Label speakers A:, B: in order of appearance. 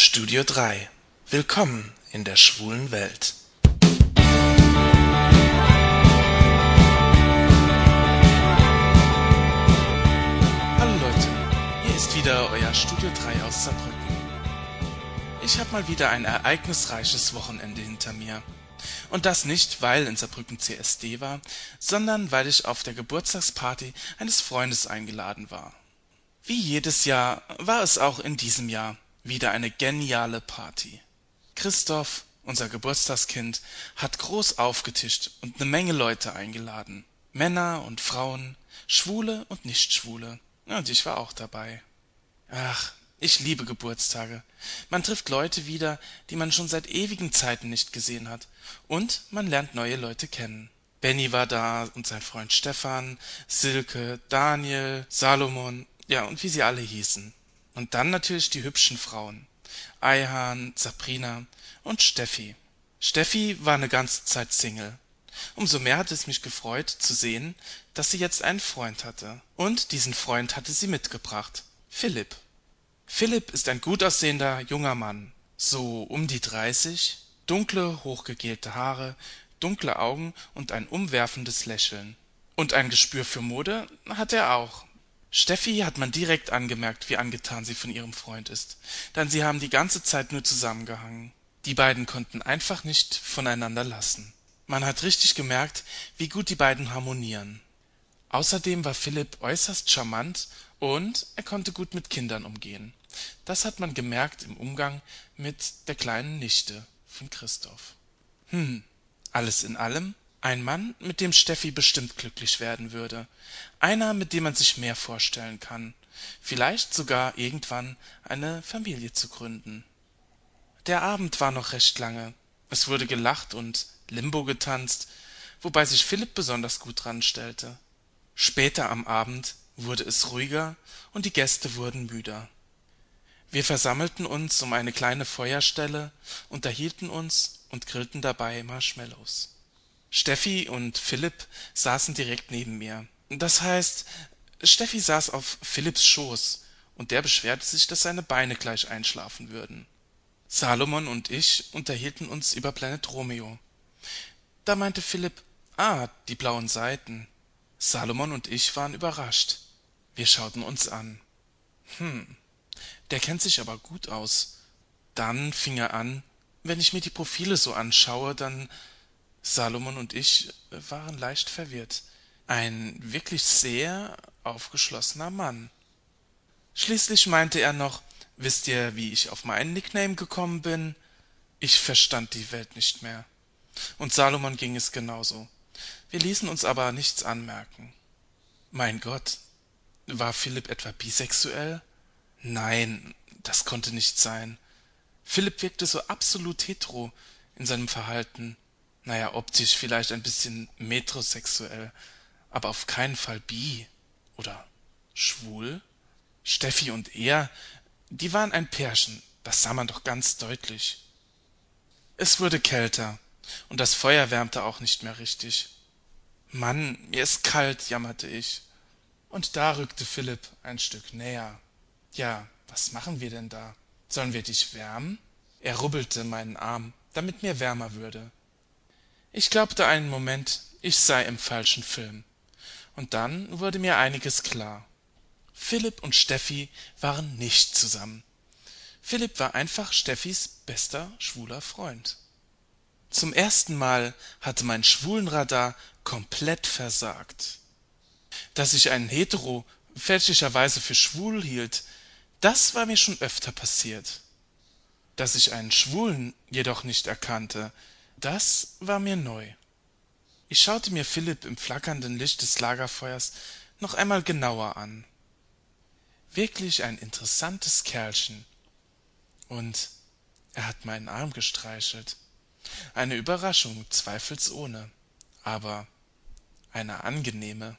A: Studio 3 Willkommen in der schwulen Welt. Hallo Leute, hier ist wieder euer Studio 3 aus Saarbrücken. Ich habe mal wieder ein ereignisreiches Wochenende hinter mir. Und das nicht, weil in Saarbrücken CSD war, sondern weil ich auf der Geburtstagsparty eines Freundes eingeladen war. Wie jedes Jahr war es auch in diesem Jahr wieder eine geniale Party. Christoph, unser Geburtstagskind, hat groß aufgetischt und eine Menge Leute eingeladen. Männer und Frauen, Schwule und Nichtschwule. Und ich war auch dabei. Ach, ich liebe Geburtstage. Man trifft Leute wieder, die man schon seit ewigen Zeiten nicht gesehen hat. Und man lernt neue Leute kennen. Benny war da und sein Freund Stefan, Silke, Daniel, Salomon, ja, und wie sie alle hießen. Und dann natürlich die hübschen Frauen. Eihan, Sabrina und Steffi. Steffi war eine ganze Zeit Single. Umso mehr hat es mich gefreut zu sehen, dass sie jetzt einen Freund hatte. Und diesen Freund hatte sie mitgebracht. Philipp. Philipp ist ein gut aussehender junger Mann. So um die dreißig, dunkle, hochgegelte Haare, dunkle Augen und ein umwerfendes Lächeln. Und ein Gespür für Mode hat er auch. Steffi hat man direkt angemerkt, wie angetan sie von ihrem Freund ist, denn sie haben die ganze Zeit nur zusammengehangen. Die beiden konnten einfach nicht voneinander lassen. Man hat richtig gemerkt, wie gut die beiden harmonieren. Außerdem war Philipp äußerst charmant und er konnte gut mit Kindern umgehen. Das hat man gemerkt im Umgang mit der kleinen Nichte von Christoph. Hm, alles in allem ein Mann, mit dem Steffi bestimmt glücklich werden würde. Einer, mit dem man sich mehr vorstellen kann. Vielleicht sogar irgendwann eine Familie zu gründen. Der Abend war noch recht lange. Es wurde gelacht und Limbo getanzt, wobei sich Philipp besonders gut dran stellte. Später am Abend wurde es ruhiger und die Gäste wurden müder. Wir versammelten uns um eine kleine Feuerstelle, unterhielten uns und grillten dabei Marshmallows. Steffi und Philipp saßen direkt neben mir. Das heißt, Steffi saß auf Philipps Schoß, und der beschwerte sich, dass seine Beine gleich einschlafen würden. Salomon und ich unterhielten uns über Planet Romeo. Da meinte Philipp, ah, die blauen Seiten. Salomon und ich waren überrascht. Wir schauten uns an. Hm, der kennt sich aber gut aus. Dann fing er an, wenn ich mir die Profile so anschaue, dann Salomon und ich waren leicht verwirrt. Ein wirklich sehr aufgeschlossener Mann. Schließlich meinte er noch, wisst ihr, wie ich auf meinen Nickname gekommen bin? Ich verstand die Welt nicht mehr. Und Salomon ging es genauso. Wir ließen uns aber nichts anmerken. Mein Gott, war Philipp etwa bisexuell? Nein, das konnte nicht sein. Philipp wirkte so absolut hetero in seinem Verhalten naja, optisch vielleicht ein bisschen metrosexuell, aber auf keinen Fall bi oder schwul. Steffi und er, die waren ein Pärchen, das sah man doch ganz deutlich. Es wurde kälter, und das Feuer wärmte auch nicht mehr richtig. Mann, mir ist kalt, jammerte ich. Und da rückte Philipp ein Stück näher. Ja, was machen wir denn da? Sollen wir dich wärmen? Er rubbelte meinen Arm, damit mir wärmer würde. Ich glaubte einen Moment, ich sei im falschen Film. Und dann wurde mir einiges klar. Philipp und Steffi waren nicht zusammen. Philipp war einfach Steffis bester schwuler Freund. Zum ersten Mal hatte mein Schwulenradar komplett versagt. Dass ich einen Hetero fälschlicherweise für schwul hielt, das war mir schon öfter passiert. Dass ich einen Schwulen jedoch nicht erkannte, das war mir neu. Ich schaute mir Philipp im flackernden Licht des Lagerfeuers noch einmal genauer an. Wirklich ein interessantes Kerlchen. Und er hat meinen Arm gestreichelt. Eine Überraschung, zweifelsohne, aber eine angenehme.